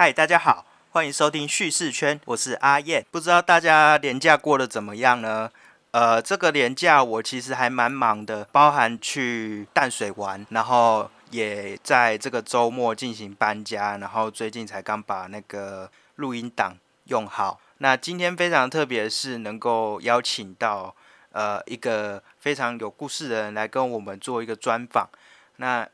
嗨，大家好，欢迎收听叙事圈，我是阿燕。不知道大家年假过得怎么样呢？呃，这个年假我其实还蛮忙的，包含去淡水玩，然后也在这个周末进行搬家，然后最近才刚把那个录音档用好。那今天非常特别是，能够邀请到呃一个非常有故事的人来跟我们做一个专访。那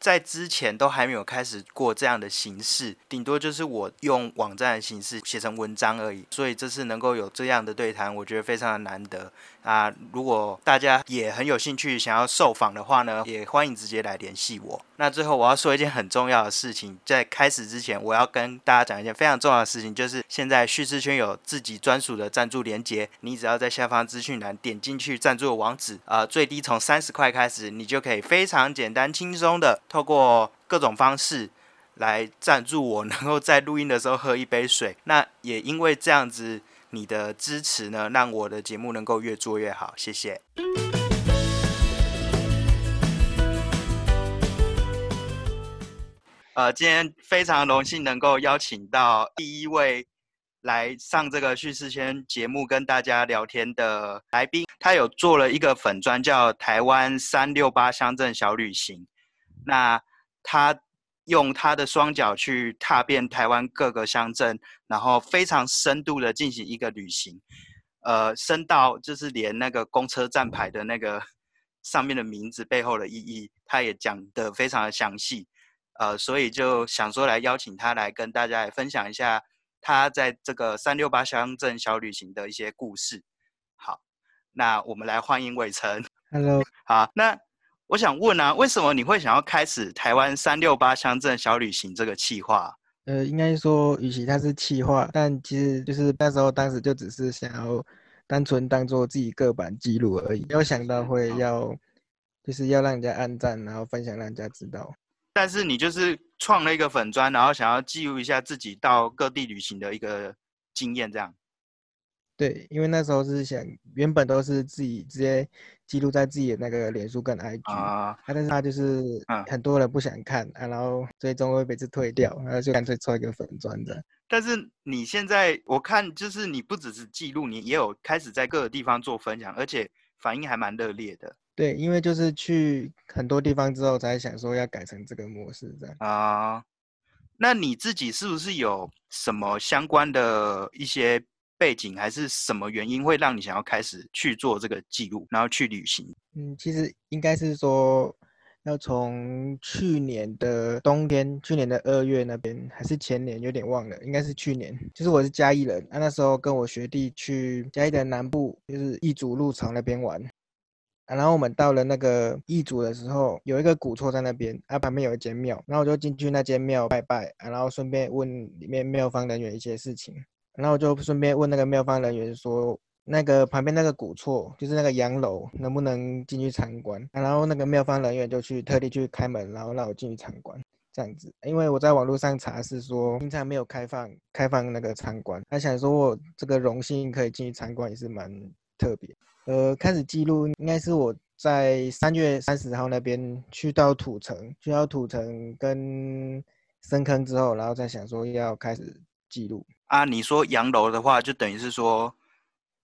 在之前都还没有开始过这样的形式，顶多就是我用网站的形式写成文章而已。所以这次能够有这样的对谈，我觉得非常的难得啊！如果大家也很有兴趣想要受访的话呢，也欢迎直接来联系我。那最后我要说一件很重要的事情，在开始之前，我要跟大家讲一件非常重要的事情，就是现在叙事圈有自己专属的赞助连接，你只要在下方资讯栏点进去赞助的网址，呃，最低从三十块开始，你就可以非常简单轻松的。透过各种方式来赞助我，能够在录音的时候喝一杯水。那也因为这样子，你的支持呢，让我的节目能够越做越好。谢谢。呃，今天非常荣幸能够邀请到第一位来上这个叙事圈节目跟大家聊天的来宾，他有做了一个粉专，叫台湾三六八乡镇小旅行。那他用他的双脚去踏遍台湾各个乡镇，然后非常深度的进行一个旅行，呃，深到就是连那个公车站牌的那个上面的名字背后的意义，他也讲得非常的详细，呃，所以就想说来邀请他来跟大家来分享一下他在这个三六八乡镇小旅行的一些故事。好，那我们来欢迎伟成。Hello，好，那。我想问啊，为什么你会想要开始台湾三六八乡镇小旅行这个计划？呃，应该说，与其它是企划，但其实就是那时候当时就只是想要单纯当做自己个版记录而已，没有想到会要就是要让人家按赞，然后分享让人家知道。但是你就是创了一个粉砖，然后想要记录一下自己到各地旅行的一个经验，这样。对，因为那时候是想，原本都是自己直接记录在自己的那个脸书跟 IG 啊，但是他就是很多人不想看啊，然后最终会被次退掉，然后就干脆做一个粉砖的。但是你现在我看就是你不只是记录，你也有开始在各个地方做分享，而且反应还蛮热烈的。对，因为就是去很多地方之后才想说要改成这个模式这样啊。那你自己是不是有什么相关的一些？背景还是什么原因会让你想要开始去做这个记录，然后去旅行？嗯，其实应该是说，要从去年的冬天，去年的二月那边，还是前年，有点忘了，应该是去年。就是我是嘉义人，啊，那时候跟我学弟去嘉义的南部，就是义祖路场那边玩。啊，然后我们到了那个义祖的时候，有一个古厝在那边，啊，旁边有一间庙，然后我就进去那间庙拜拜，啊，然后顺便问里面庙方人员一些事情。然后就顺便问那个庙方人员说，那个旁边那个古厝，就是那个洋楼，能不能进去参观？然后那个庙方人员就去特地去开门，然后让我进去参观，这样子。因为我在网络上查是说，平常没有开放开放那个参观，他想说我这个荣幸可以进去参观，也是蛮特别。呃，开始记录应该是我在三月三十号那边去到土城，去到土城跟深坑之后，然后再想说要开始记录。啊，你说洋楼的话，就等于是说，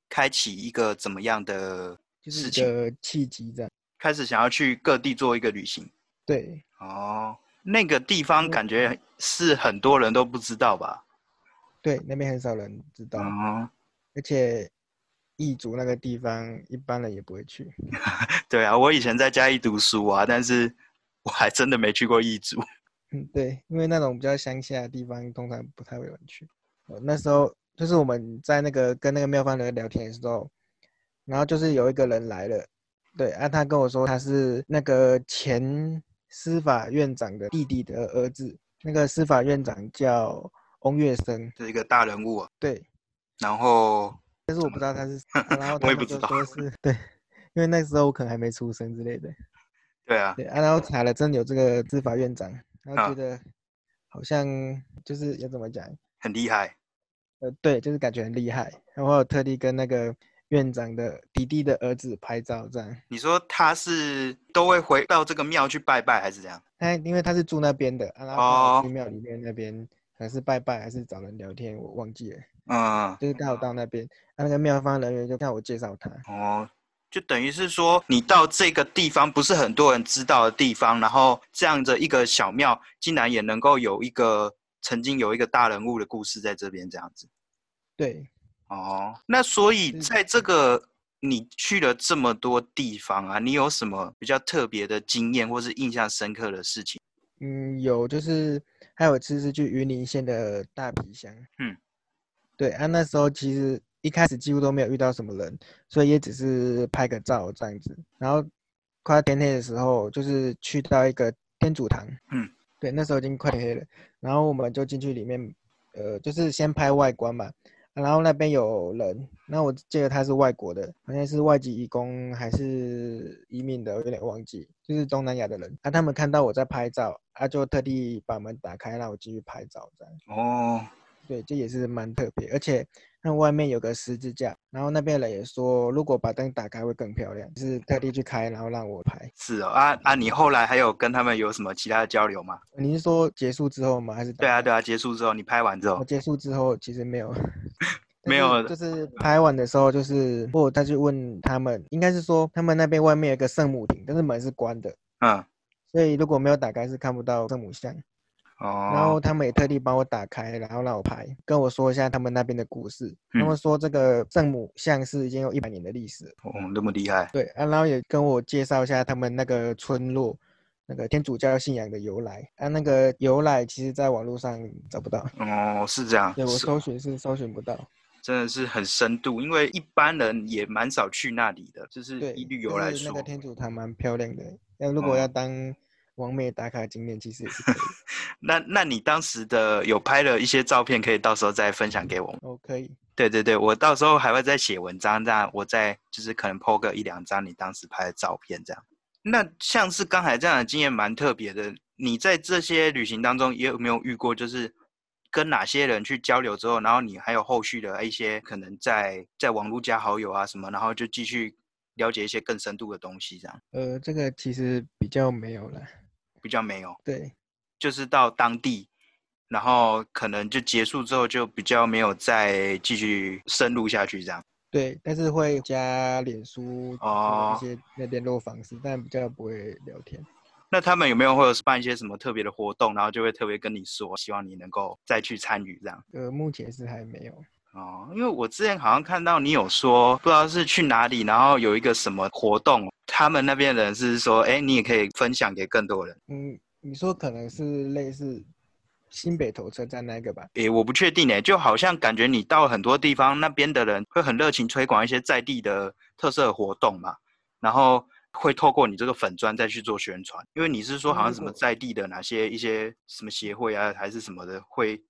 开启一个怎么样的事情？契机这样，开始想要去各地做一个旅行。对，哦，那个地方感觉是很多人都不知道吧？对，那边很少人知道。哦，而且异族那个地方，一般人也不会去。对啊，我以前在嘉义读书啊，但是我还真的没去过异族。嗯，对，因为那种比较乡下的地方，通常不太会有人去。那时候就是我们在那个跟那个妙方人聊天的时候，然后就是有一个人来了，对啊，他跟我说他是那个前司法院长的弟弟的儿子，那个司法院长叫翁月生，是一个大人物啊。对，然后但是我不知道他是，然后 他们就说是对，因为那时候我可能还没出生之类的。对啊，对啊，然后查了真有这个司法院长，然后觉得好像就是要怎么讲？很厉害，呃，对，就是感觉很厉害。然后特地跟那个院长的弟弟的儿子拍照，这样。你说他是都会回到这个庙去拜拜，还是这样？他因为他是住那边的，然后去庙里面那边还是拜拜，还是找人聊天，我忘记了。嗯，就是刚好到那边，那个庙方人员就看我介绍他。哦，就等于是说，你到这个地方不是很多人知道的地方，然后这样的一个小庙，竟然也能够有一个曾经有一个大人物的故事在这边这样子。对，哦，那所以在这个你去了这么多地方啊，你有什么比较特别的经验或是印象深刻的事情？嗯，有就是还有一次是去云林县的大皮乡。嗯，对啊，那时候其实一开始几乎都没有遇到什么人，所以也只是拍个照这样子。然后快要天黑的时候，就是去到一个天主堂。嗯，对，那时候已经快黑了，然后我们就进去里面，呃，就是先拍外观嘛。然后那边有人，那我记得他是外国的，好像是外籍移工还是移民的，我有点忘记，就是东南亚的人。啊，他们看到我在拍照，啊，就特地把门打开，让我继续拍照，这样。哦，对，这也是蛮特别，而且那外面有个十字架，然后那边人也说，如果把灯打开会更漂亮，就是特地去开，然后让我拍。是哦，啊啊，你后来还有跟他们有什么其他的交流吗？你是说结束之后吗？还是对啊，对啊，结束之后你拍完之后我，结束之后其实没有，没有就是拍完的时候，就是我他去问他们，应该是说他们那边外面有个圣母亭，但是门是关的，嗯，所以如果没有打开是看不到圣母像。然后哦，他们也特地帮我打开，然后让我拍，跟我说一下他们那边的故事。他嗯们说这个圣母像是已经有一百年的历史了。哦，那么厉害，对啊，然后也跟我介绍一下他们那个村落，那个天主教信仰的由来。啊，那个由来其实在网络上找不到，哦，是这样，对我搜寻是搜寻不到。真的是很深度，因为一般人也蛮少去那里的，就是对，以旅就游来说是那个，天主堂蛮漂亮的。要如果哦要当完美打卡景点，其实也是可以的。那那你当时的有拍了一些照片，可以到时候再分享给我们。哦，可以。对对对，我到时候还会再写文章，这样我再就是可能 po 个一两张你当时拍的照片这样。那像是刚才这样的经验蛮特别的，你在这些旅行当中也有没有遇过，就是跟哪些人去交流之后，然后你还有后续的一些可能在在网络加好友啊什么，然后就继续了解一些更深度的东西，这样呃，这个其实比较没有了。比较没有，对，就是到当地。然后可能就结束之后，就比较没有再继续深入下去这样。对，但是会加脸书哦有一些那联络方式，但比较不会聊天。那他们有没有会有办一些什么特别的活动，然后就会特别跟你说，希望你能够再去参与这样？呃，目前是还没有。哦，因为我之前好像看到你有说，不知道是去哪里，然后有一个什么活动，他们那边的人是说，哎，你也可以分享给更多人。嗯，你说可能是类似新北投车站那个吧？诶，我不确定诶，就好像感觉你到很多地方，那边的人会很热情推广一些在地的特色活动嘛，然后会透过你这个粉砖再去做宣传，因为你是说好像什么在地的哪些一些什么协会啊，还是什么的会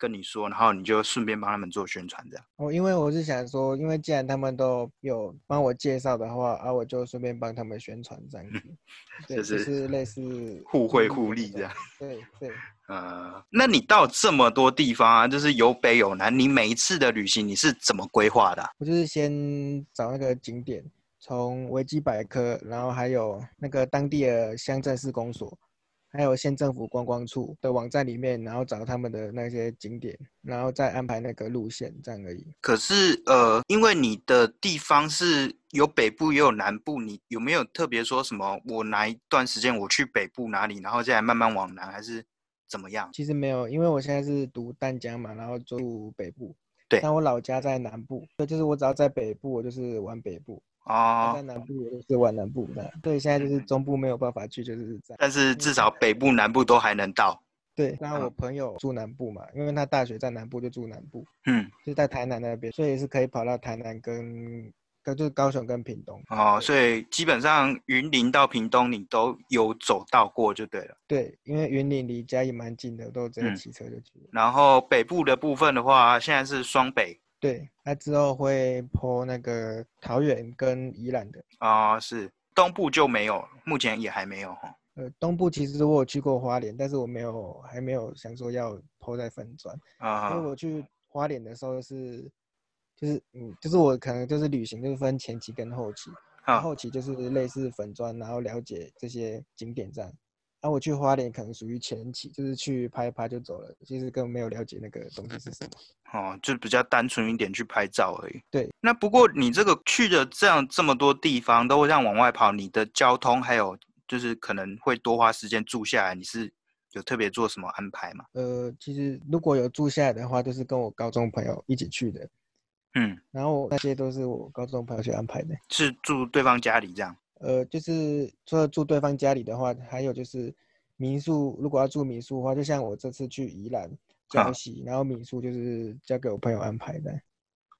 跟你说，然后你就顺便帮他们做宣传这样。哦，因为我是想说，因为既然他们都有帮我介绍的话，啊，我就顺便帮他们宣传这样子。对，就就是是类 似互惠互利这样。对对，呃，那你到这么多地方啊，就是有北有南，你每一次的旅行你是怎么规划的啊、我就是先找那个景点，从维基百科，然后还有那个当地的乡镇市公所，还有县政府观光处的网站里面，然后找他们的那些景点，然后再安排那个路线，这样而已。可是呃，因为你的地方是有北部也有南部，你有没有特别说什么？我哪一段时间我去北部哪里，然后再来慢慢往南，还是怎么样？其实没有，因为我现在是读淡江嘛，然后住北部。对但我老家在南部，对，就是我只要在北部，我就是玩北部；我在哦，南部，我就是玩南部的。对，现在就是中部没有办法去，就是这样。但是至少北部、南部都还能到。对，那嗯我朋友住南部嘛，因为他大学在南部，就住南部，嗯，就在台南那边，所以是可以跑到台南跟跟就是高雄跟屏东。哦，所以基本上云林到屏东你都有走到过就对了。对，因为云林离家也蛮近的，都直接嗯骑车就去了。然后北部的部分的话，现在是双北对，那之后会坡那个桃园跟宜兰的。啊、是东部就没有，目前也还没有哈。呃，东部其实我有去过花莲，但是我没有还没有想说要抛在粉砖啊，因啊、为我去花莲的时候是，就是嗯，就是我可能就是旅行就是分前期跟后期，啊后期就是类似粉砖，然后了解这些景点这样，啊，我去花莲可能属于前期，就是去拍一拍就走了，其实根本没有了解那个东西是什么。哦，就比较单纯一点去拍照而已。对，那不过你这个去的这样这么多地方都会这样往外跑，你的交通还有就是可能会多花时间住下来，你是有特别做什么安排吗？呃，其实如果有住下来的话，就是跟我高中朋友一起去的，嗯，然后那些都是我高中朋友去安排的。是住对方家里这样。呃，就是除了住对方家里的话，还有就是民宿，如果要住民宿的话，就像我这次去宜兰、礁溪，然后民宿就是交给我朋友安排的。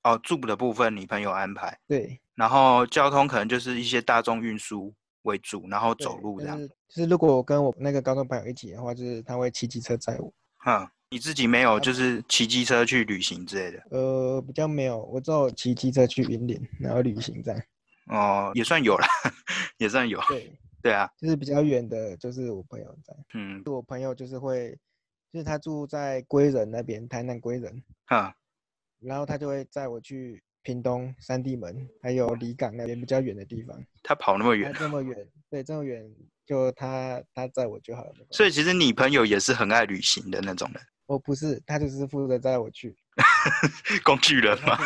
哦，住的部分你朋友安排，对，然后交通可能就是一些大众运输为主，然后走路这样。就是就是如果我跟我那个高中朋友一起的话，就是他会骑机车载我。哈，你自己没有就是骑机车去旅行之类的？呃，比较没有，我只有骑机车去云林，然后旅行这样。哦，也算有了，也算有。对，对啊，就是比较远的，就是我朋友在。嗯，我朋友就是会，就是他住在归仁那边，台南归仁，哈，然后他就会载我去屏东三地门，还有离港那边比较远的地方。他跑那么他远，这么远，对，这么远，就他他载我就好了。所以其实你朋友也是很爱旅行的那种人，我不是，他就是负责载我去，工具人嘛。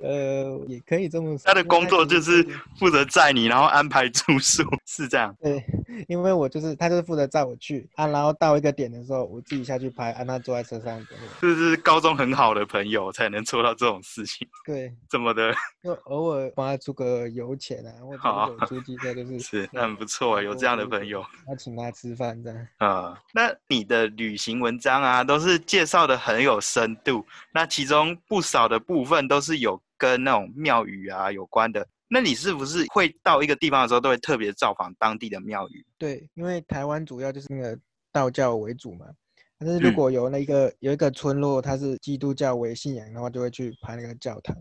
呃，也可以这么说。他的工作就是负责载你，然后安排住宿，是这样。对，因为我就是他就是负责载我去啊，然后到一个点的时候，我自己下去拍，啊他坐在车上等我。这是高中很好的朋友才能做到这种事情，对，这么的就偶尔帮他出个油钱啊，或者出机车就是是，那很不错，有这样的朋友。要请他吃饭这样。啊、那你的旅行文章啊，都是介绍的很有深度，那其中不少的部分都是有跟那种庙宇啊有关的。那你是不是会到一个地方的时候，都会特别造访当地的庙宇？对，因为台湾主要就是那个道教为主嘛，但是如嗯果有那个、有一个村落，它是基督教为信仰的话，就会去拍那个教堂。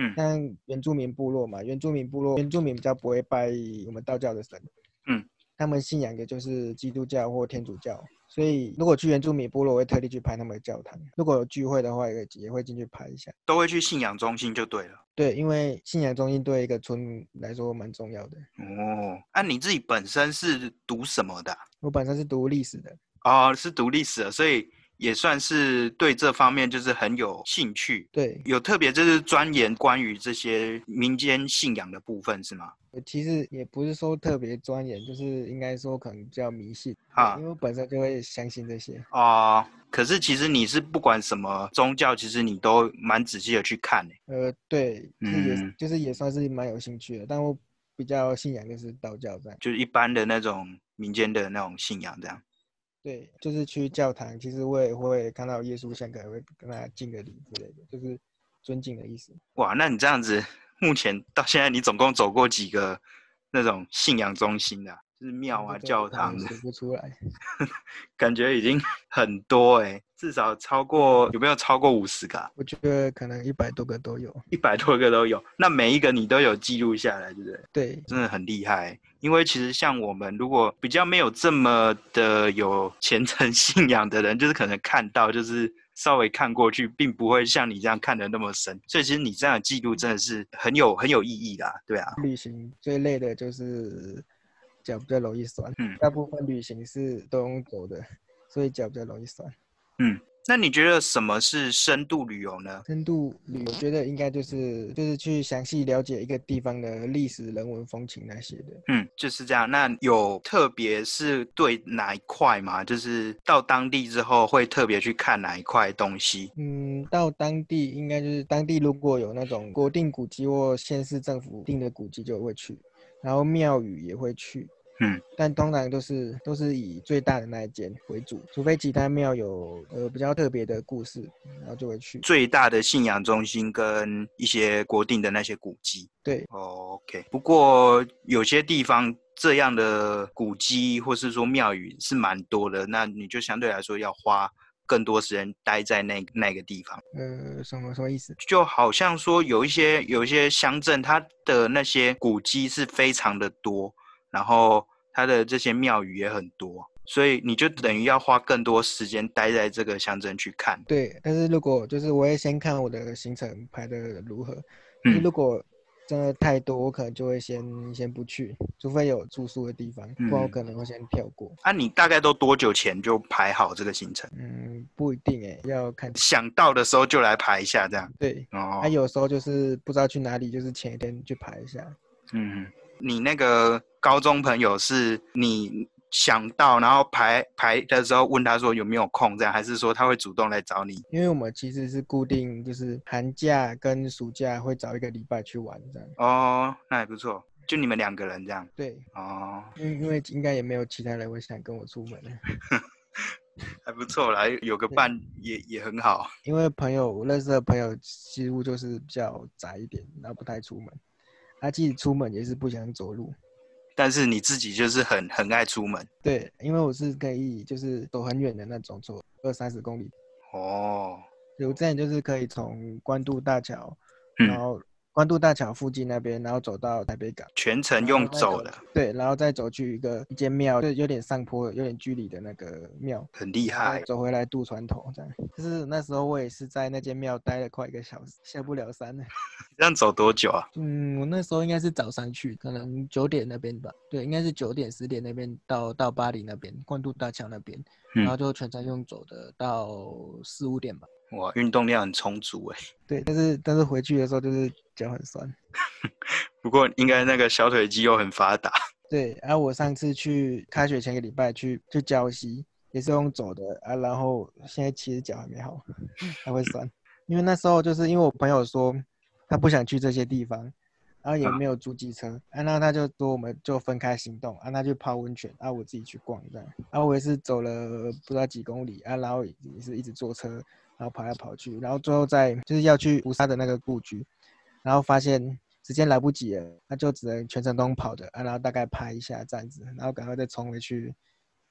嗯但原住民部落嘛，原住民部落原住民比较不会拜我们道教的神，嗯，他们信仰的就是基督教或天主教，所以如果去原住民部落，我会特地去拍他们的教堂。如果有聚会的话，也也会进去拍一下。都会去信仰中心就对了。对，因为信仰中心对一个村来说蛮重要的。哦，那、你自己本身是读什么的啊、我本身是读历史的，哦，是读历史的，所以也算是对这方面就是很有兴趣，对，有特别就是钻研关于这些民间信仰的部分是吗？我其实也不是说特别钻研，就是应该说可能比较迷信啊因为我本身就会相信这些。哦，可是其实你是不管什么宗教，其实你都蛮仔细的去看欸。呃，对，就是也、嗯就是也算是蛮有兴趣的，但我比较信仰就是道教这样。就是一般的那种民间的那种信仰这样。对，就是去教堂，其实我也会看到耶稣像，可能会跟他敬个礼之类的，就是尊敬的意思。哇，那你这样子，目前到现在你总共走过几个那种信仰中心的啊、就是庙啊、教堂的，数不出来。感觉已经很多诶，至少超过有没有超过五十个、啊？我觉得可能一百多个都有。一百多个都有，那每一个你都有记录下来，对不对？对，真的很厉害。因为其实像我们如果比较没有这么的有虔诚 信仰的人，就是可能看到就是稍微看过去，并不会像你这样看的那么深。所以其实你这样的记录真的是很有很有意义啦，对啊。旅行最累的就是脚比较容易酸，嗯大部分旅行是都用走的，所以脚比较容易酸。那你觉得什么是深度旅游呢？深度旅游，我觉得应该就是就是去详细了解一个地方的历史、人文、风情那些的。嗯，就是这样。那有特别是对哪一块吗？就是到当地之后会特别去看哪一块东西？嗯，到当地应该就是当地如果有那种国定古迹或县市政府定的古迹就会去，然后庙宇也会去。嗯，但通常都是都是以最大的那一间为主，除非其他庙有呃比较特别的故事，然后就会去。最大的信仰中心跟一些国定的那些古迹。对，OK，不过有些地方这样的古迹或是说庙宇是蛮多的，那你就相对来说要花更多时间待在那那个地方。呃，什么什么意思？就好像说有一些有一些乡镇，它的那些古迹是非常的多，然后它的这些庙宇也很多，所以你就等于要花更多时间待在这个乡镇去看。对，但是如果就是我会先看我的行程排的如何，嗯如果真的太多，我可能就会先先不去，除非有住宿的地方，不然我嗯可能会先跳过。啊，你大概都多久前就排好这个行程？嗯，不一定哎，要看。想到的时候就来排一下，这样。对，哦还、，有时候就是不知道去哪里，就是前一天去排一下。嗯，你那个高中朋友是你想到，然后排排的时候问他说有没有空，这样，还是说他会主动来找你？因为我们其实是固定，就是寒假跟暑假会找一个礼拜去玩这样。哦，那也不错，就你们两个人这样。对，哦，因因为应该也没有其他人会想跟我出门了，还不错啦，有个伴也也很好。因为朋友我认识的朋友几乎就是比较宅一点，然后不太出门。他即使出门也是不想走路。但是你自己就是很很爱出门对，因为我是可以就是走很远的那种，走二三十公里。哦。对我之前就是可以从关渡大桥，嗯然后关渡大桥附近那边，然后走到台北港。全程用走的，对，然后再走去一个一间庙，就有点上坡、有点距离的那个庙，很厉害。走回来渡船头这样。就是那时候我也是在那间庙待了快一个小时，下不了山了。这样走多久啊？嗯，我那时候应该是早上去，可能九点那边吧。对，应该是九点十点那边到到巴黎那边，关渡大桥那边，嗯然后就全程用走的到四五点吧。哇，运动量很充足哎。对，但是但是回去的时候就是脚很酸。不过应该那个小腿肌肉很发达。对，然、后我上次去开学前个礼拜去去礁溪，也是用走的啊，然后现在其实脚还没好，还会酸，因为那时候就是因为我朋友说他不想去这些地方，然后也啊没有租机车，啊，那他就说我们就分开行动，啊，他去泡温泉，啊，我自己去逛这样，啊，我也是走了不知道几公里，啊，然后也是一直坐车，然后跑来跑去，然后最后在就是要去乌沙的那个故居，然后发现时间来不及了，他就只能全程都跑的啊，然后大概拍一下这样子，然后赶快再冲回去，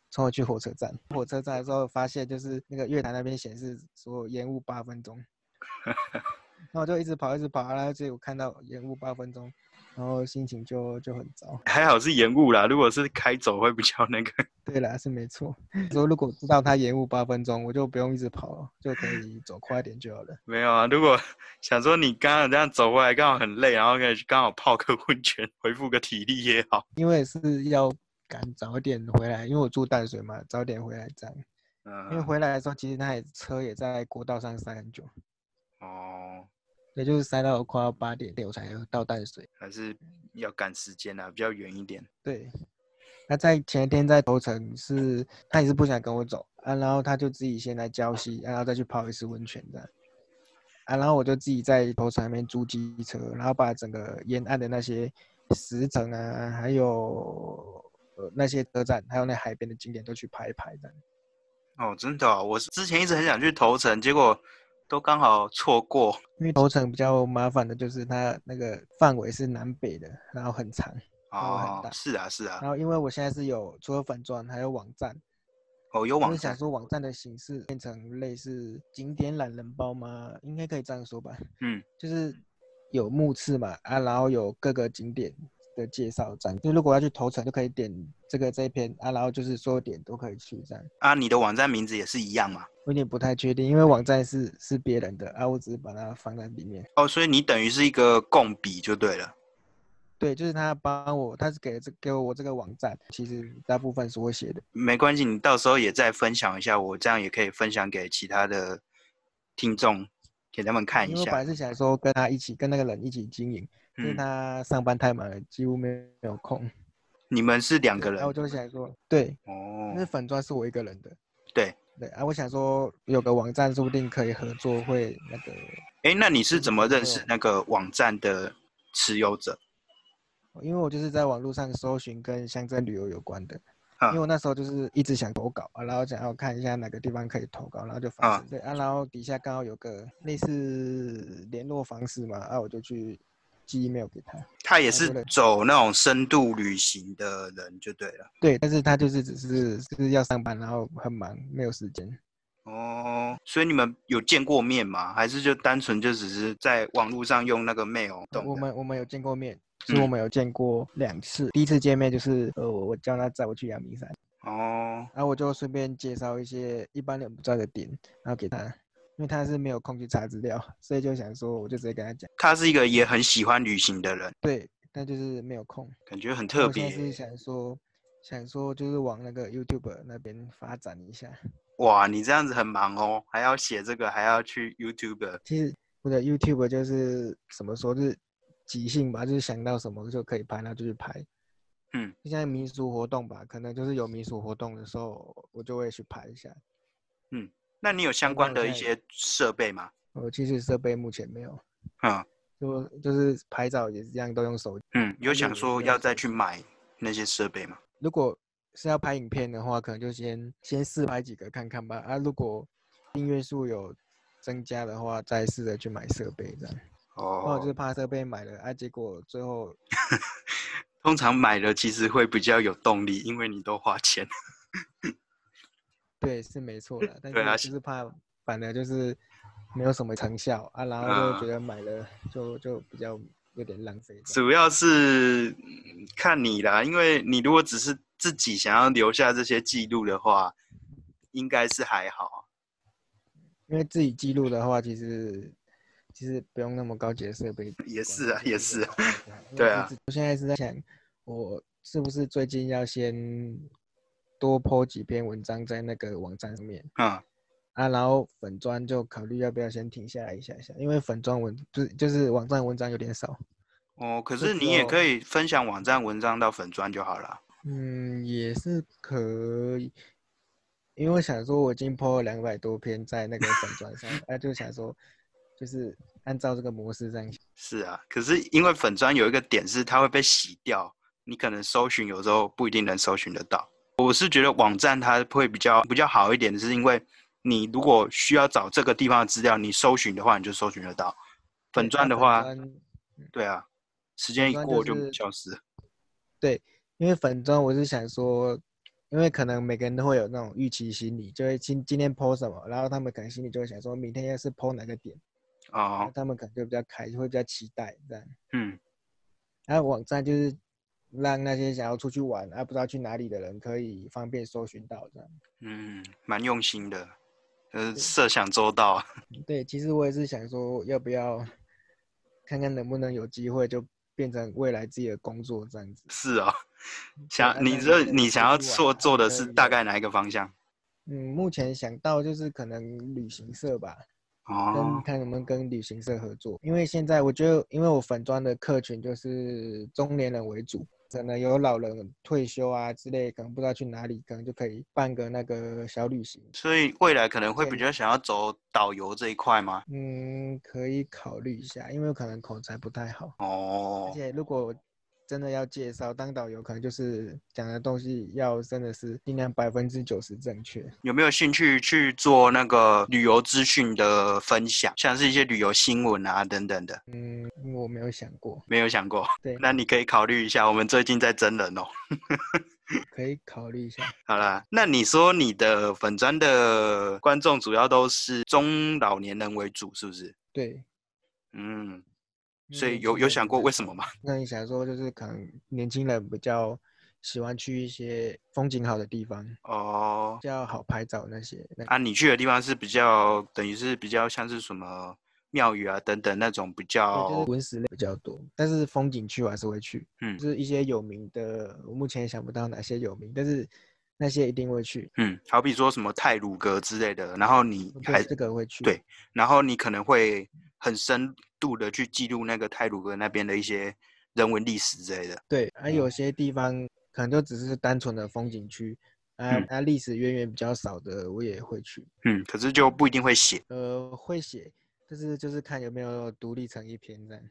冲回去火车站。火车站的时候发现就是那个月台那边显示说延误八分钟，然后我就一直跑一直跑，然后结果看到延误八分钟，然后心情就就很糟。还好是延误啦，如果是开走会比较那个。对啦，是没错。说如果知道他延误八分钟，我就不用一直跑了，就可以走快点就好了。没有啊，如果想说你刚刚这样走回来刚好很累，然后可以刚好泡个温泉，恢复个体力也好。因为是要赶早点回来，因为我住淡水嘛，早点回来这样。因为嗯，回来的时候，其实他也车也在国道上塞很久，哦，也就是塞到快要八点我才到淡水。还是要赶时间啊，比较远一点。对，他在前一天在头城是，他也是不想跟我走啊，然后他就自己先来礁溪，然后再去泡一次温泉这样。啊，然后我就自己在头城那边租机车，然后把整个沿岸的那些石城啊，还有呃那些车站，还有那海边的景点都去拍一拍这样。哦，真的、哦，我是之前一直很想去头城，结果都刚好错过。因为头城比较麻烦的就是它那个范围是南北的，然后很长。哦是啊，是啊然，后因为我现在是有除了粉砖还有网站，哦，有我是想，说网站的形式变成类似景点懒人包吗？应该可以这样说吧。嗯，就是有目次嘛啊，然后有各个景点的介绍站，就如果要去投城就可以点这个这一篇啊，然后就是所有点都可以去这样。啊，你的网站名字也是一样嘛？我有点不太确定，因为网站是是别人的啊，我只是把它放在里面。哦，所以你等于是一个共笔就对了。对，就是他帮我，他是给了这给我这个网站，其实大部分是我写的。没关系，你到时候也再分享一下，我这样也可以分享给其他的听众，给他们看一下。因为我本来是想说跟他一起，跟那个人一起经营，就是嗯，他上班太忙了，几乎没有空。你们是两个人然后我就想说，对，哦那，粉砖是我一个人的，对。对啊，我想说有个网站说不定可以合作，会那个，哎，那你是嗯怎么认识那个网站的持有者？因为我就是在网络上搜寻跟乡镇旅游有关的，啊因为我那时候就是一直想投稿啊，然后想要看一下哪个地方可以投稿，然后就发啊现对啊，然后底下刚好有个类似联络方式嘛，啊，我就去寄 email 给他。他也是走那种深度旅行的人就对了。对，但是他就是只是是要上班，然后很忙，没有时间。哦，所以你们有见过面吗？还是就单纯就只是在网络上用那个 mail？我们我们有见过面，是我嗯们有见过两次。第一次见面就是呃，我我叫他载我去阳明山，哦，然后我就顺便介绍一些一般人不知道的点，然后给他。因为他是没有空去查资料，所以就想说，我就直接跟他讲，他是一个也很喜欢旅行的人，对，但就是没有空。感觉很特别我现在是。想说，想说就是往那个 YouTube 那边发展一下。哇，你这样子很忙哦，还要写这个，还要去 YouTube。其实我的 YouTube 就是怎么说，就是即兴吧，就是想到什么就可以拍，那就去拍。嗯，现在民俗活动吧，可能就是有民俗活动的时候，我就会去拍一下。嗯那你有相关的一些设备吗？我其实设备目前没有，嗯就就是拍照也是一样，都用手机。嗯，有想说要再去买那些设备吗？如果是要拍影片的话，可能就先先试拍几个看看吧。啊，如果订阅数有增加的话，再试着去买设备这样。或者就是哦，怕设备买了啊，结果最后 通常买了其实会比较有动力，因为你都花钱。对是没错的，但是就是怕反而就是没有什么成效啊，然后就觉得买了就就比较有点浪费。主要是嗯看你啦，因为你如果只是自己想要留下这些记录的话，应该是还好。因为自己记录的话，其实其实不用那么高级的设备。也是啊，也是 啊。对啊我现在是在想，我是不是最近要先多 po 几篇文章在那个网站上面嗯，啊，然后粉砖就考虑要不要先停下来一下下，因为粉砖文就是就是网站文章有点少。哦，可是你也可以分享网站文章到粉砖就好了。嗯，也是可以，因为我想说，我已经 po 了两百多篇在那个粉砖上，啊，就想说，就是按照这个模式这样。是啊，可是因为粉砖有一个点是它会被洗掉，你可能搜寻有时候不一定能搜寻得到。我是觉得网站它会比较比较好一点，是因为你如果需要找这个地方的资料，你搜寻的话你就搜寻得到。粉砖的话，对啊，时间一过就就是消失对。因为粉砖我是想说，因为可能每个人都会有那种预期心理，就会今今天 po 什么，然后他们可能心里就会想说，明天要是 po 哪个点，然哦，他们可能就比较开，会比较期待这样。嗯，然后网站就是让那些想要出去玩啊不知道去哪里的人可以方便搜寻到这样。嗯，蛮用心的，呃，设想周到啊。对，其实我也是想说，要不要看看能不能有机会就变成未来自己的工作这样子。是哦，想啊你这你想要做做的是大概哪一个方向？嗯，目前想到就是可能旅行社吧，哦跟，看能不能跟旅行社合作。因为现在我觉得，因为我粉砖的客群就是中年人为主，可能有老人退休啊之类，可能不知道去哪里，可能就可以办个那个小旅行。所以未来可能会比较想要走导游这一块吗？嗯，可以考虑一下，因为我可能口才不太好，哦而，且如果真的要介绍当导游，可能就是讲的东西要真的是尽量百分之九十正确。有没有兴趣去做那个旅游资讯的分享，像是一些旅游新闻啊等等的？嗯，我没有想过，没有想过，对，那你可以考虑一下。我们最近在真人哦。可以考虑一下。好啦，那你说你的粉砖的观众主要都是中老年人为主，是不是？对，嗯，因所以有有想过为什么吗？那你想说，就是可能年轻人比较喜欢去一些风景好的地方，哦比，较好拍照那些。那啊，你去的地方是比较等于是比较像是什么庙宇啊等等那种比对，就是较文史类比较多，但是风景区我还是会去，嗯就是一些有名的，我目前也想不到哪些有名，但是那些一定会去。嗯，好比说什么泰鲁阁之类的，然后你还对，这个会去。对然后你可能会很深度的去记录那个泰鲁阁那边的一些人文历史之类的。对，而、有些地方可能就只是单纯的风景区，啊嗯啊，历史渊源比较少的我也会去。嗯，可是就不一定会写呃，会写，但是就是看有没有独立成一篇这样。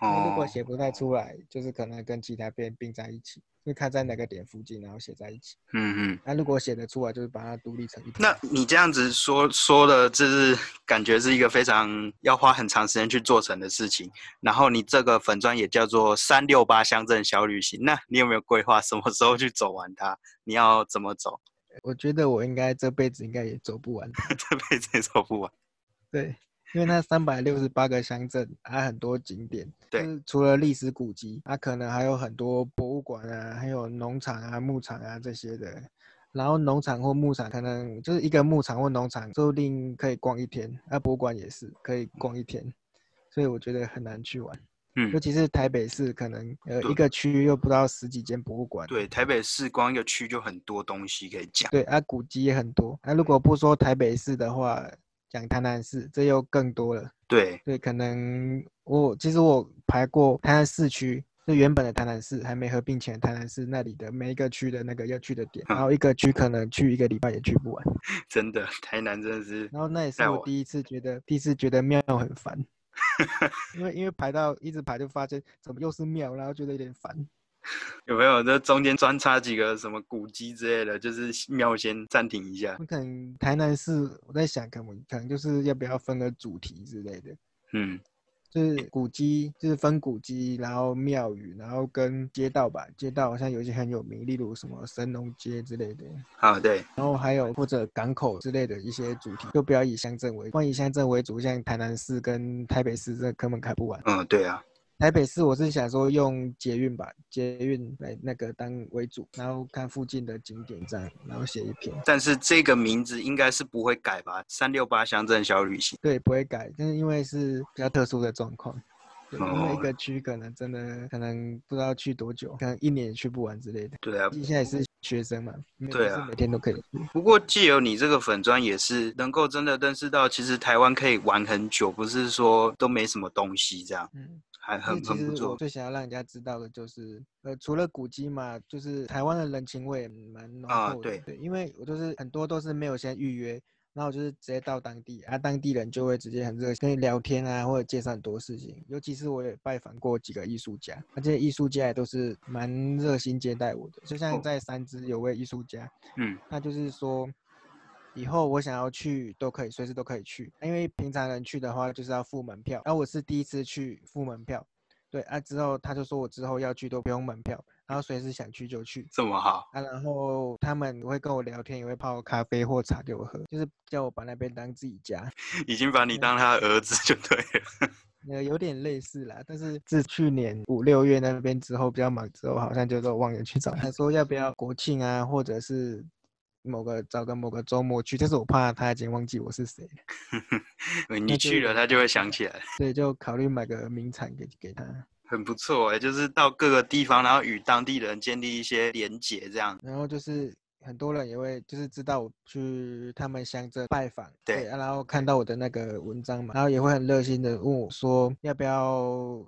如果哦。写不太出来，就是可能跟其他边并在一起，就看在哪个点附近，然后写在一起。嗯嗯，那如果写得出来，就是把它独立成。那你这样子说说的，就是感觉是一个非常要花很长时间去做成的事情。然后你这个粉砖也叫做三六八乡镇小旅行，那你有没有规划什么时候去走完它？你要怎么走？我觉得我应该这辈子应该也走不完。这辈子也走不完。对，因为它三百六十八个乡镇，还很多景点。对就是除了历史古迹，它可能还有很多博物馆啊，还有农场啊、牧场啊这些的。然后农场或牧场可能就是一个牧场或农场，说不定可以逛一天。啊，博物馆也是可以逛一天，所以我觉得很难去玩。嗯尤，其是台北市，可能呃一个区又不到十几间博物馆。对，台北市光一个区就很多东西可以讲。对啊，古迹也很多。啊，如果不说台北市的话，讲台南市，这又更多了。对，对，可能我其实我排过台南市区，就原本的台南市还没合并前台南市那里的每一个区的那个要去的点，然后一个区可能去一个礼拜也去不完。真的，台南真的是然后那也是我我第一次觉得，第一次觉得庙很烦，因为因为排到一直排就发现怎么又是庙，然后觉得有点烦。有没有这中间穿插几个什么古迹之类的，就是庙先暂停一下。我可能台南市，我在想，可能可能就是要不要分个主题之类的。嗯，就是古迹，就是分古迹，然后庙宇，然后跟街道吧。街道好像有一些很有名，例如什么神农街之类的，好，对，然后还有或者港口之类的一些主题，就不要以乡镇为，万以乡镇为主，像台南市跟台北市这根本开不完。嗯，对啊，台北市我是想说用捷运吧，捷运来那个当为主，然后看附近的景点这样，然后写一篇。但是这个名字应该是不会改吧？三六八乡镇小旅行。对，不会改，但是因为是比较特殊的状况，对，因为一哦个区可能真的可能不知道去多久，可能一年也去不完之类的。对啊，现在也是学生嘛，对啊每天都可以去。不过既有你这个粉砖，也是能够真的认识到，其实台湾可以玩很久，不是说都没什么东西这样，嗯，其实我很很不错。最想要让人家知道的就是，呃，除了古迹嘛，就是台湾的人情味蛮浓厚的。啊对对，因为我就是很多都是没有先预约。然后我就是直接到当地，啊，当地人就会直接很热心跟你聊天啊，或者介绍很多事情。尤其是我也拜访过几个艺术家，那这些艺术家也都是蛮热心接待我的。就像哦在三芝有位艺术家，嗯，那就是说，以后我想要去都可以，随时都可以去。因为平常人去的话就是要付门票，然后我是第一次去付门票，对啊，之后他就说我之后要去都不用门票，然后随时想去就去这么好，啊。然后他们会跟我聊天，也会泡咖啡或茶给我喝，就是叫我把那边当自己家。已经把你当他的儿子就对了。呃，有点类似啦，但是自去年五六月那边之后比较忙之后，好像就都忘了去找他说要不要国庆啊，或者是某个找个某个周末去，但是我怕他已经忘记我是谁了，你去了，他就会想起来，所以就考虑买个名产给给他。很不错哎，就是到各个地方，然后与当地人建立一些连结，这样。然后就是很多人也会就是知道我去他们乡镇拜访，对啊，然后看到我的那个文章嘛，然后也会很热心的问我说要不要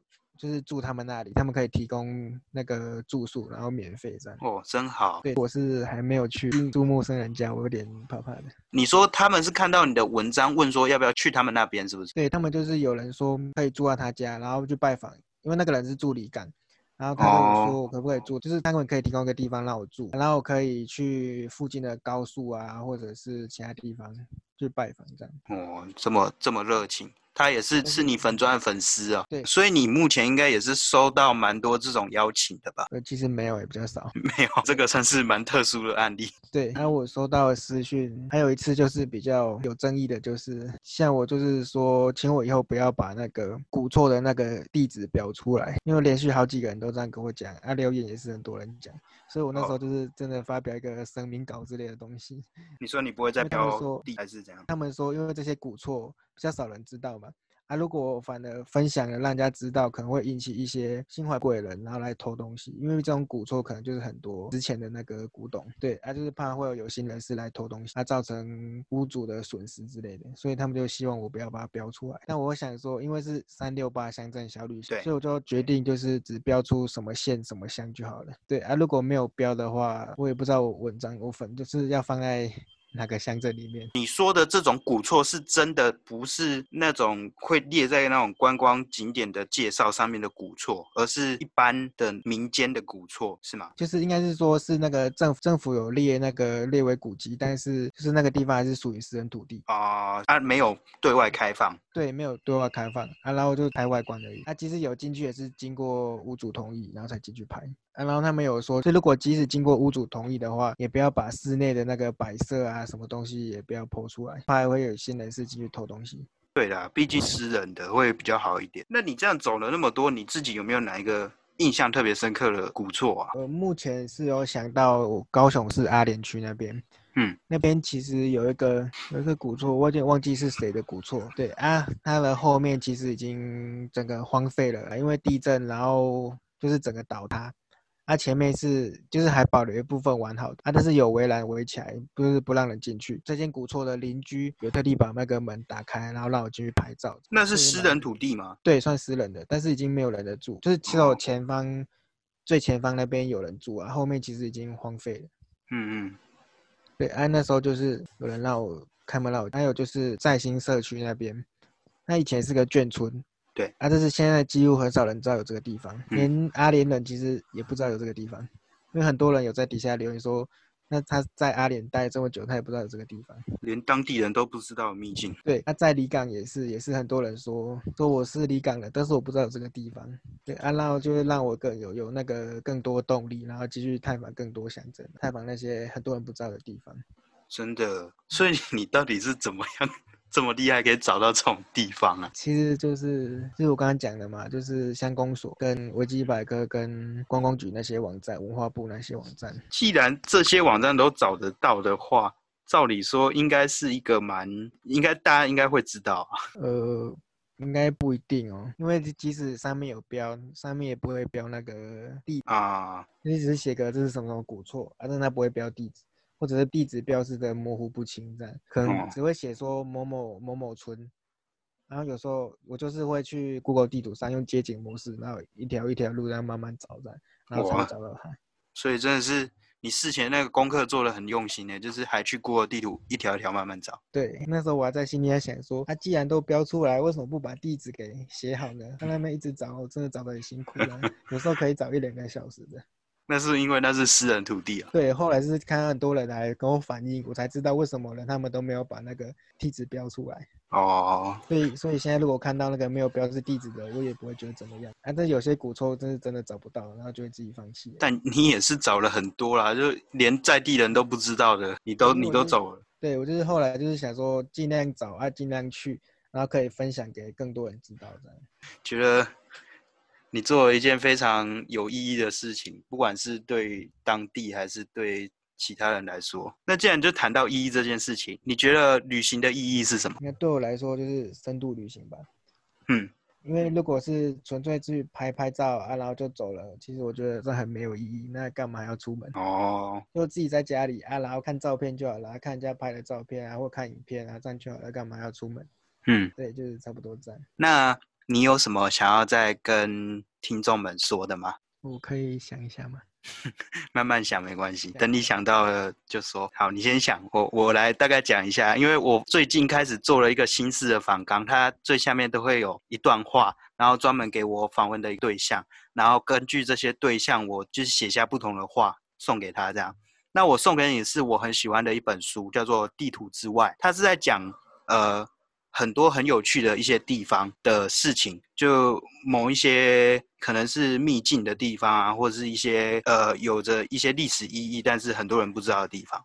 就是住他们那里，他们可以提供那个住宿，然后免费这样。哦，真好。对，我是还没有去进住陌生人家，我有点怕怕的。你说他们是看到你的文章，问说要不要去他们那边，是不是？对他们就是有人说可以住到他家，然后去拜访，因为那个人是住离港，然后他跟我哦说我可不可以住，就是他们可以提供一个地方让我住，然后我可以去附近的高速啊，或者是其他地方去拜访这样。哦，这么这么热情，他也是是你粉砖的粉丝啊。对所以你目前应该也是收到蛮多这种邀请的吧？呃，其实没有，也比较少。没有，这个算是蛮特殊的案例。对，然后我收到的私讯，还有一次就是比较有争议的，就是像我就是说，请我以后不要把那个古错的那个地址标出来，因为连续好几个人都这样跟我讲，啊，留言也是很多人讲，所以我那时候哦就是真的发表一个声明稿之类的东西。你说你不会再因为他们标说地还是怎样？他们说，因为这些古错比较少人知道嘛，啊，如果反而分享了，让人家知道，可能会引起一些心怀贵人，然后来偷东西，因为这种古错可能就是很多之前的那个古董，对，啊，就是怕会有有心人士来偷东西，啊，造成屋主的损失之类的，所以他们就希望我不要把它标出来。但我想说，因为是三六八乡镇小旅行，所以我就决定就是只标出什么县什么乡就好了。对啊，如果没有标的话，我也不知道我文章我粉就是要放在哪个乡镇里面。你说的这种古厝是真的不是那种会列在那种观光景点的介绍上面的古厝，而是一般的民间的古厝，是吗？就是应该是说是那个政府政府有列那个列为古迹，但是就是那个地方还是属于私人土地，啊、啊，没有对外开放。对，没有对外开放啊，然后就拍外观而已。啊，其实有进去也是经过屋主同意，然后才进去拍。啊，然后他们有说，就如果即使经过屋主同意的话，也不要把室内的那个摆设啊，什么东西也不要抛出来，怕还会有新人士进去偷东西。对啦，毕竟私人的会比较好一点。那你这样走了那么多，你自己有没有哪一个印象特别深刻的古厝啊？我，目前是有想到高雄市阿联区那边，嗯，那边其实有一个有一个古厝，我有点忘记是谁的古厝。对啊，它的后面其实已经整个荒废了，因为地震，然后就是整个倒塌。它前面是就是还保留一部分完好的，啊，但是有围栏围起来，不是不让人进去。这间古厝的邻居有特地把那个门打开，然后让我进去拍照。那是私人土地吗？对，算私人的，但是已经没有人的住，就是只有前方最前方那边有人住啊，后面其实已经荒废了。嗯嗯，对，啊，那时候就是有人让我开门让我，还有就是在新社区那边，那以前是个眷村。对啊，但是现在几乎很少人知道有这个地方，连阿联人其实也不知道有这个地方，因为很多人有在底下留言说，那他在阿联待这么久，他也不知道有这个地方，连当地人都不知道秘境。对，他在离港也是，也是很多人说说我是离港的，但是我不知道有这个地方。对啊，然后就会让我更有有那个更多动力，然后继续探访更多乡镇，探访那些很多人不知道的地方。真的，所以你到底是怎么样？这么厉害，可以找到这种地方啊！其实就是就是我刚刚讲的嘛，就是乡公所、跟维基百科、跟观光局那些网站、文化部那些网站。既然这些网站都找得到的话，照理说应该是一个蛮应该大家应该会知道。呃，应该不一定哦，因为即使上面有标，上面也不会标那个地啊，你只是写个这是什么什么古厝，啊，但它不会标地址。或者是地址标示的模糊不清，这样可能只会写说某某某某村。然后有时候我就是会去 Google 地图上用街景模式，然后一条一条路这样慢慢找，这样然后才找到它。所以真的是你事前那个功课做的很用心呢，就是还去 Google 地图一条一条慢慢找。对，那时候我还在心里在想说，他既然都标出来，为什么不把地址给写好呢？在那边一直找，我真的找的很辛苦了，有时候可以找一两个小时的。那是因为那是私人土地啊。对，后来是看到很多人来跟我反映，我才知道为什么人他们都没有把那个地址标出来。哦。所以，所以现在如果看到那个没有标示地址的，我也不会觉得怎么样。啊，但有些古厝真是真的找不到，然后就会自己放弃。但你也是找了很多啦，就连在地人都不知道的，你都你都走了。对，我就是后来就是想说尽量找啊，尽量去，然后可以分享给更多人知道这样。觉得。你做了一件非常有意义的事情，不管是对当地还是对其他人来说。那既然就谈到意义这件事情，你觉得旅行的意义是什么？那对我来说就是深度旅行吧。嗯，因为如果是纯粹去拍拍照啊，然后就走了，其实我觉得这很没有意义。那干嘛要出门？哦，就自己在家里啊，然后看照片就好了，看人家拍的照片啊，或看影片啊，这样就好了。干嘛要出门？嗯，对，就是差不多这样。那。你有什么想要再跟听众们说的吗？我可以想一下吗？慢慢想没关系，等你想到了就说。好，你先想，我我来大概讲一下，因为我最近开始做了一个新式的访纲，它最下面都会有一段话，然后专门给我访问的对象，然后根据这些对象，我就是写下不同的话送给他这样。那我送给你是我很喜欢的一本书，叫做《地图之外》，它是在讲呃。很多很有趣的一些地方的事情，就某一些可能是秘境的地方啊，或者是一些呃有着一些历史意义，但是很多人不知道的地方。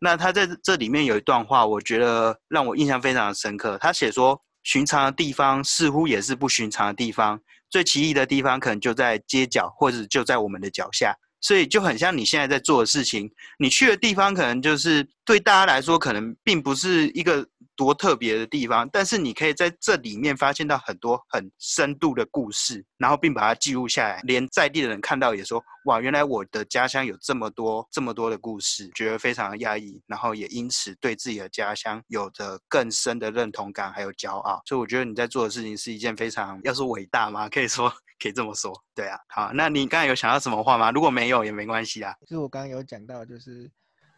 那他在这里面有一段话，我觉得让我印象非常深刻。他写说，寻常的地方似乎也是不寻常的地方，最奇异的地方可能就在街角，或者就在我们的脚下。所以就很像你现在在做的事情，你去的地方可能就是对大家来说可能并不是一个。多特别的地方，但是你可以在这里面发现到很多很深度的故事，然后并把它记录下来，连在地的人看到也说：“哇，原来我的家乡有这么多这么多的故事，觉得非常的压抑，然后也因此对自己的家乡有着更深的认同感还有骄傲。”所以我觉得你在做的事情是一件非常要说伟大吗？可以说可以这么说，对啊。好，那你刚才有想到什么话吗？如果没有也没关系啊。就是我刚刚有讲到，就是。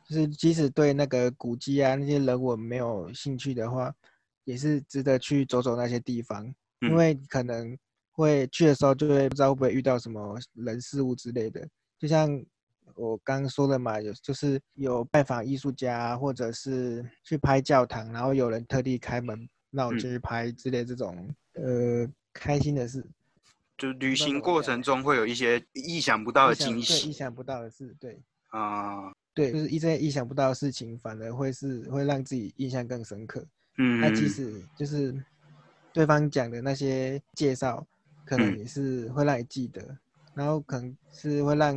就是即使对那个古迹啊那些人文没有兴趣的话，也是值得去走走那些地方，因为可能会去的时候就会不知道会不会遇到什么人事物之类的。就像我刚刚说的嘛，有就是有拜访艺术家，或者是去拍教堂，然后有人特地开门让我进去拍之类这种呃开心的事。就旅行过程中会有一些意想不到的惊喜，意想不到的事，对啊。对，就是一些意想不到的事情，反而会是会让自己印象更深刻。嗯，那即使就是对方讲的那些介绍，可能也是会让你记得。然后可能是会让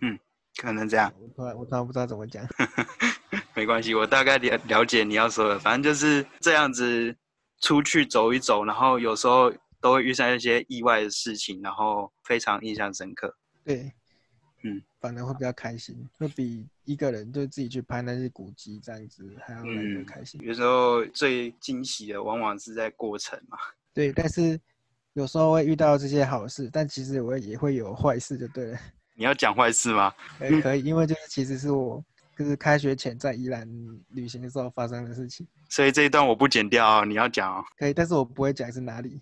嗯可能这样。我突然我突然不知道怎么讲。没关系，我大概了了解你要说的，反正就是这样子出去走一走，然后有时候都会遇上一些意外的事情，然后非常印象深刻。对，嗯，反而会比较开心，会比一个人就自己去拍那些古迹这样子还要来得嗯开心。有时候最惊喜的往往是在过程嘛。对，但是有时候会遇到这些好事，但其实我也会有坏事，就对了。你要讲坏事吗？呃，可以，因为就是其实是我就是开学前在宜兰旅行的时候发生的事情，所以这一段我不剪掉哦，你要讲哦。可以，但是我不会讲是哪里。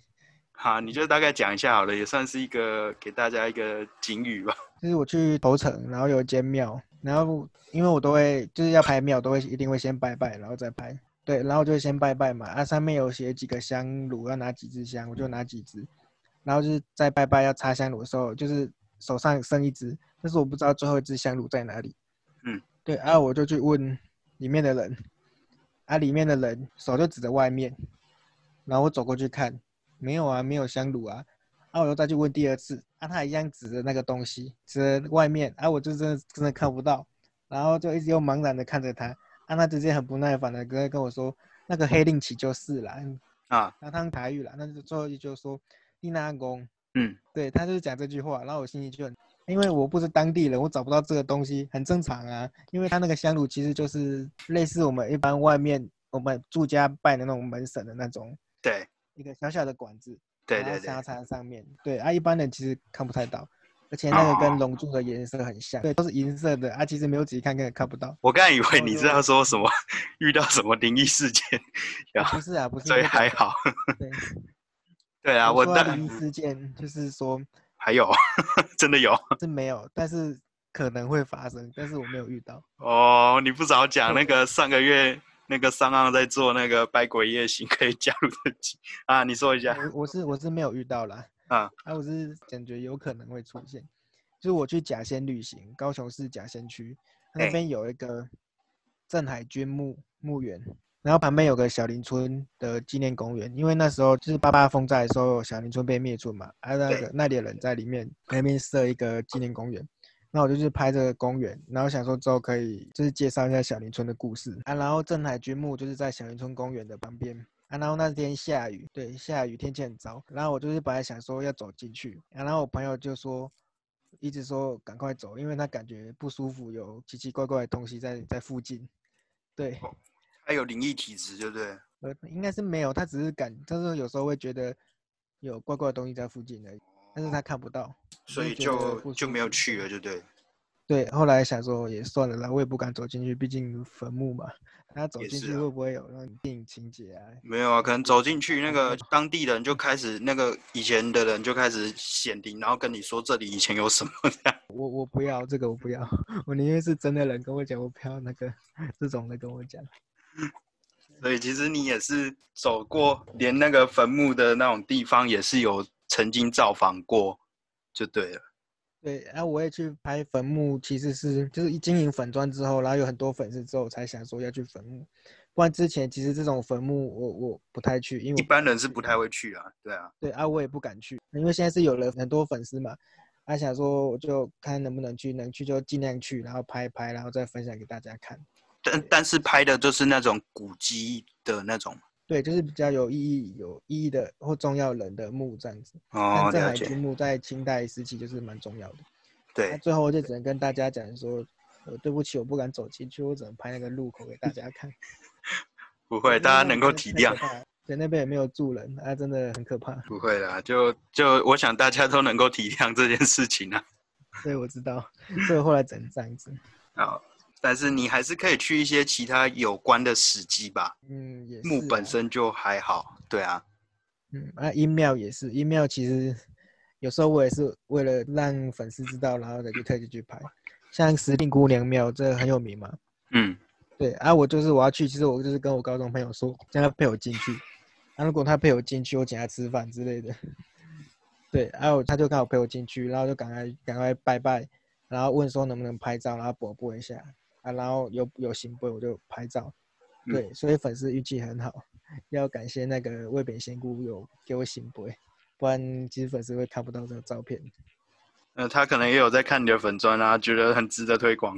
好，你就大概讲一下好了，也算是一个给大家一个警语吧。就是我去头城，然后有一间庙，然后因为我都会就是要拍庙，都会一定会先拜拜，然后再拍。对，然后就先拜拜嘛，啊，上面有写几个香炉，要拿几支香，我就拿几支。然后就是在拜拜要插香炉的时候，就是手上剩一支，但是我不知道最后一支香炉在哪里。嗯，对，然啊，我就去问里面的人，啊，里面的人手就指着外面，然后我走过去看，没有啊，没有香炉啊，啊，我又再去问第二次，啊，他一样指着那个东西，指着外面，啊，我就真的真的看不到，然后就一直又茫然的看着他，啊，他直接很不耐烦的跟跟我说，那个黑令旗就是啦，啊，那他用台语啦，那就最后一句就说你哪公，嗯，对他就是讲这句话，然后我心里就很，因为我不是当地人，我找不到这个东西，很正常啊，因为他那个香炉其实就是类似我们一般外面我们住家拜的那种门神的那种对，一个小小的管子，对对对插，插在上面，对啊，一般人其实看不太到，而且那个跟哦龙珠的颜色很像，对，都是银色的啊，其实没有仔细看根本看不到。我刚才以为你是就要说什么遇到什么灵异事件，不是啊，不是所以还好。对，对啊，我灵异事件就是说还有真的有是没有，但是可能会发生，但是我没有遇到。哦，你不早讲那个上个月那个上岸在做那个百鬼夜行可以加入的集啊，你说一下我我是我是没有遇到啦，啊，啊，我是感觉有可能会出现，就是我去甲仙旅行，高雄市甲仙区那边有一个镇海军墓墓园，然后旁边有个小林村的纪念公园，因为那时候就是八八风灾的时候，小林村被灭村嘛，啊，那个那里的人在里面那边设一个纪念公园。那我就去拍这个公园，然后想说之后可以就是介绍一下小林村的故事啊。然后镇海军墓就是在小林村公园的旁边啊。然后那天下雨，对，下雨天气很糟。然后我就是本来想说要走进去，啊、然后我朋友就说一直说赶快走，因为他感觉不舒服，有奇奇怪怪的东西在在附近。对，他有灵异体质，对不对？呃，应该是没有，他只是感，但是有时候会觉得有怪怪的东西在附近而已，但是他看不到，所以就就没有去了，就对不。对，后来想说也算了啦，我也不敢走进去，毕竟坟墓嘛。那走进去会不会有那种电影情节啊？没有啊，可能走进去，那个 当地人就开始，那个以前的人就开始显灵，然后跟你说这里以前有什么这样。我我不要这个，我不要，我宁愿是真的人跟我讲，我不要那个这种的跟我讲。所以其实你也是走过，连那个坟墓的那种地方也是有曾经造访过，就对了。对，然后我也去拍坟墓，其实是就是一经营粉砖之后，然后有很多粉丝之后，才想说要去坟墓。不然之前其实这种坟墓我我不太去，因为一般人是不太会去啊，对啊，对啊，我也不敢去，因为现在是有了很多粉丝嘛，啊想说我就看能不能去，能去就尽量去，然后拍一拍，然后再分享给大家看。但但是拍的就是那种古迹的那种。对，就是比较有意义、有意义的或重要人的墓这样子。哦像，镇海军墓在清代时期就是蛮重要的。那对，最后我就只能跟大家讲说，呃，对不起，我不敢走进去，我只能拍那个路口给大家看。不会，大家能够体谅，太可怕了。对，那边也没有住人，啊，真的很可怕。不会啦，就就我想大家都能够体谅这件事情啊。所以我知道，所以我后来只能这样子。啊，但是你还是可以去一些其他有关的史迹吧，嗯，也是。墓本。身就还好，对啊，嗯，啊，音庙也是，音庙其实有时候我也是为了让粉丝知道，然后再去特地去拍。像石定姑娘庙，这个很有名嘛。嗯，对啊，我就是我要去，其实我就是跟我高中朋友说，叫他陪我进去。啊，如果他陪我进去，我请他吃饭之类的。对，然、后他就刚好陪我进去，然后就赶快赶快拜拜，然后问说能不能拍照，然后播播一下啊，然后有有行播我就拍照。嗯对，所以粉丝运气很好，要感谢那个魏北仙姑有给我行播，不然其实粉丝会看不到这个照片。呃，他可能也有在看你的粉砖啊，觉得很值得推广。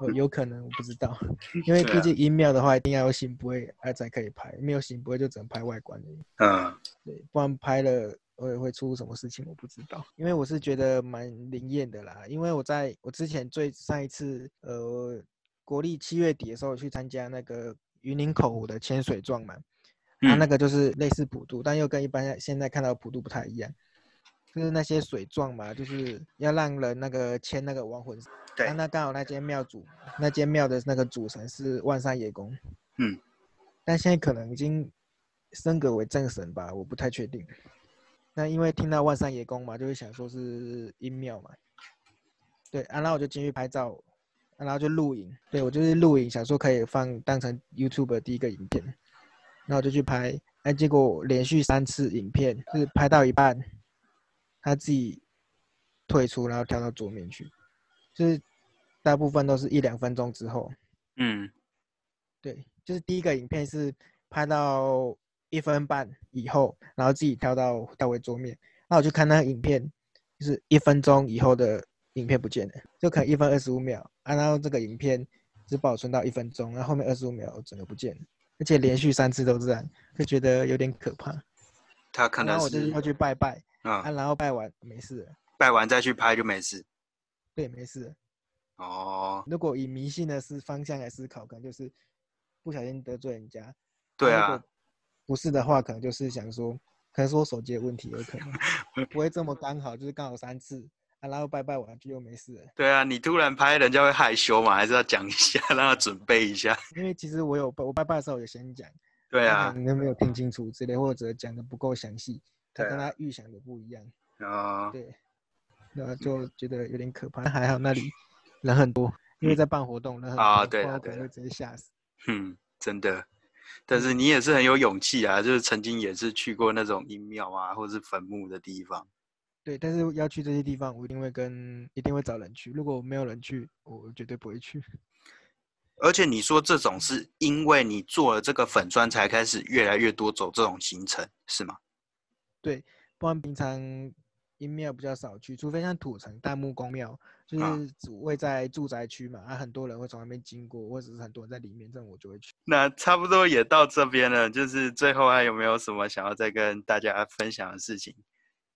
呃有可能我不知道，因为毕竟音庙的话一定要有醒不会，啊才可以拍，没有醒不会就只能拍外观而已。嗯对，不然拍了我也会出什么事情我不知道。因为我是觉得蛮灵验的啦，因为我在我之前最上一次呃国历七月底的时候去参加那个云林口湖的千水状嘛，它、嗯那个就是类似普渡，但又跟一般现在看到的普渡不太一样。就是那些水状嘛，就是要让人那个牵那个亡魂。对啊那刚好那间庙主，那间庙的那个主神是万山野公。嗯。但现在可能已经升格为正神吧，我不太确定。那因为听到万山野公嘛，就会想说是阴庙嘛。对，啊，然后我就进去拍照，啊然后就录影。对我就是录影，想说可以放当成 YouTube 的第一个影片。然后我就去拍，哎，结果连续三次影片，就是拍到一半，他自己退出，然后跳到桌面去，就是大部分都是一两分钟之后。嗯对，就是第一个影片是拍到一分半以后，然后自己跳到跳回桌面，那我就看那个影片，就是一分钟以后的影片不见了，就可能一分二十五秒啊，然后这个影片只保存到一分钟，然后后面二十五秒整个不见了，而且连续三次都这样，就觉得有点可怕。他可能然后我就是要去拜拜啊，啊，然后拜完没事了，拜完再去拍就没事。对，没事。哦，如果以迷信的思方向来思考，可能就是不小心得罪人家。对啊不是的话，可能就是想说，可能是我手机的问题，有可能不会这么刚好，就是刚好三次啊，然后拜拜完就又没事了。对啊，你突然拍，人家会害羞嘛，还是要讲一下，让他准备一下。因为其实我有拜我拜拜的时候有先讲，对啊你都，没有听清楚之类，或者讲的不够详细，他对啊跟他预想的不一样，啊，对，然后就觉得有点可怕。还好那里人很多，因为在办活动，人很多，啊对啊对啊我可能会直接吓死。嗯，真的。但是你也是很有勇气啊，就是曾经也是去过那种阴庙啊，或者是坟墓的地方。对，但是要去这些地方，我一定会跟一定会找人去。如果没有人去，我绝对不会去。而且你说这种是因为你做了这个粉砖，才开始越来越多走这种行程，是吗？对，不然平常阴庙比较少去，除非像土城大木公庙，就啊是主位在住宅区嘛，啊，很多人会从那边经过，或者是很多人在里面，这种我就会去。那差不多也到这边了，就是最后还有没有什么想要再跟大家分享的事情，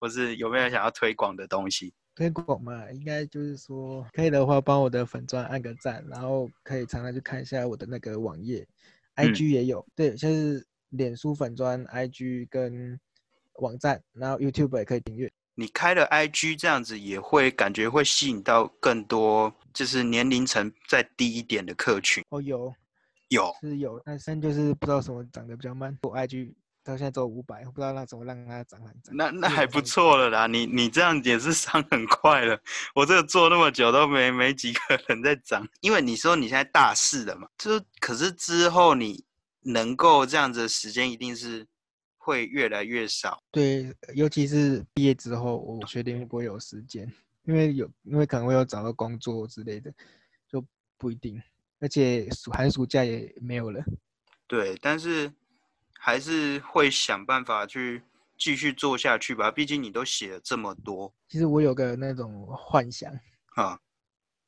或是有没有想要推广的东西？推广嘛，应该就是说可以的话，帮我的粉砖按个赞，然后可以常常去看一下我的那个网页，IG 也有，对，就是脸书粉砖、IG 跟网站，然后 YouTube 也可以订阅。你开了 IG 这样子，也会感觉会吸引到更多就是年龄层再低一点的客群。哦，有有，是有，但是就是不知道什么涨得比较慢，我 IG 到现在只有五百，不知道让怎么让它涨很涨。那那还不错了啦。你你这样也是上很快了。我这个做那么久都没没几个人在涨，因为你说你现在大四了嘛，就可是之后你能够这样子的时间一定是会越来越少。对，尤其是毕业之后，我确定会不会有时间，因为有，因为可能会有找到工作之类的，就不一定。而且暑寒暑假也没有了。对，但是还是会想办法去继续做下去吧。毕竟你都写了这么多其实我有个那种幻想，啊，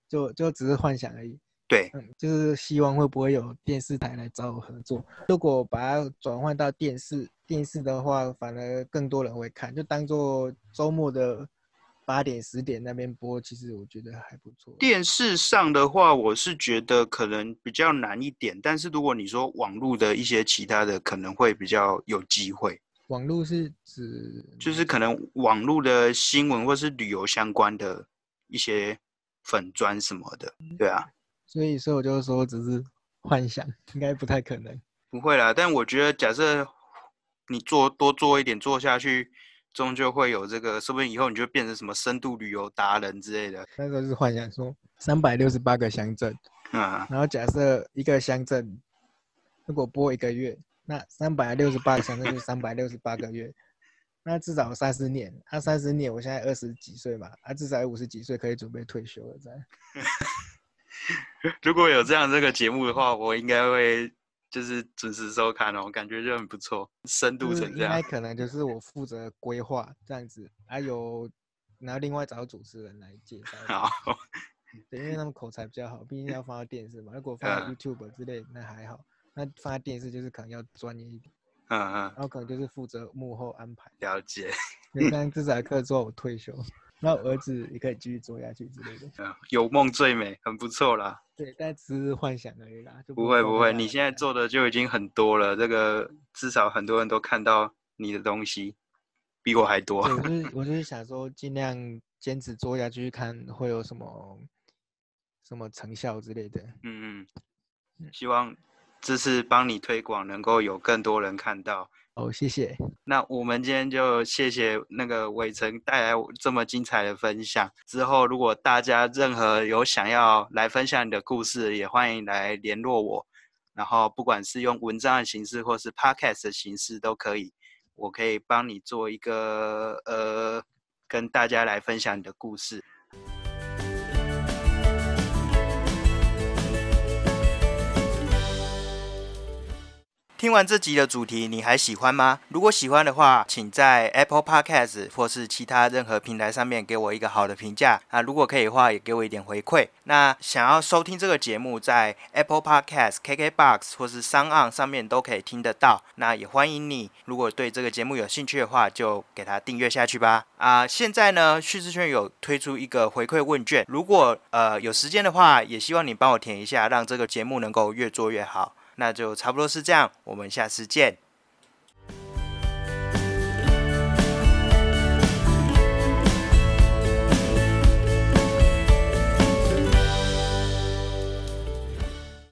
就就只是幻想而已。对，嗯，就是希望会不会有电视台来找我合作。如果把它转换到电视，电视的话，反而更多人会看，就当做周末的八点十点那边播，其实我觉得还不错。电视上的话，我是觉得可能比较难一点。但是如果你说网络的一些其他的，可能会比较有机会。网络是指就是可能网络的新闻或是旅游相关的一些粉砖什么的，对啊，所以，所以我就说只是幻想，应该不太可能。不会啦。但我觉得，假设你做多做一点，做下去，终究会有这个，说不定以后你就变成什么深度旅游达人之类的。那时候是幻想说三百六十八个乡镇，嗯，然后假设一个乡镇如果播一个月，那三百六十八个乡镇就三百六十八个月，那至少三十年。他三十年，我现在二十几岁嘛，他，至少五十几岁可以准备退休了，这样。如果有这样这个节目的话，我应该会就是准时收看哦，感觉就很不错，深度就是成这样。应该可能就是我负责规划这样子，还有然后另外找主持人来介绍。好，对，因为他们口才比较好，毕竟要放到电视嘛。如果放在嗯 YouTube 之类，那还好。那放在电视就是可能要专业一点，嗯嗯，然后可能就是负责幕后安排。了解。对，但这堂课之后我退休，然后我儿子也可以继续做下去之类的。嗯，有梦最美，很不错啦。对，但只是幻想而已啦，就不会不会，你现在做的就已经很多了，这个至少很多人都看到你的东西，比我还多。对，我就是我就是想说，尽量坚持做下去，看会有什么什么成效之类的。嗯嗯嗯，希望这次帮你推广，能够有更多人看到。哦，谢谢。那我们今天就谢谢那个伟成带来这么精彩的分享。之后如果大家任何有想要来分享你的故事，也欢迎来联络我。然后不管是用文章的形式，或是 podcast 的形式都可以，我可以帮你做一个呃，跟大家来分享你的故事。听完这集的主题，你还喜欢吗？如果喜欢的话，请在 Apple Podcast 或是其他任何平台上面给我一个好的评价啊！如果可以的话，也给我一点回馈。那想要收听这个节目，在 Apple Podcast、KKBox 或是 s o n 上面都可以听得到。那也欢迎你，如果对这个节目有兴趣的话，就给它订阅下去吧。啊，现在呢，叙事圈有推出一个回馈问卷，如果呃有时间的话，也希望你帮我填一下，让这个节目能够越做越好。那就差不多是这样，我们下次见，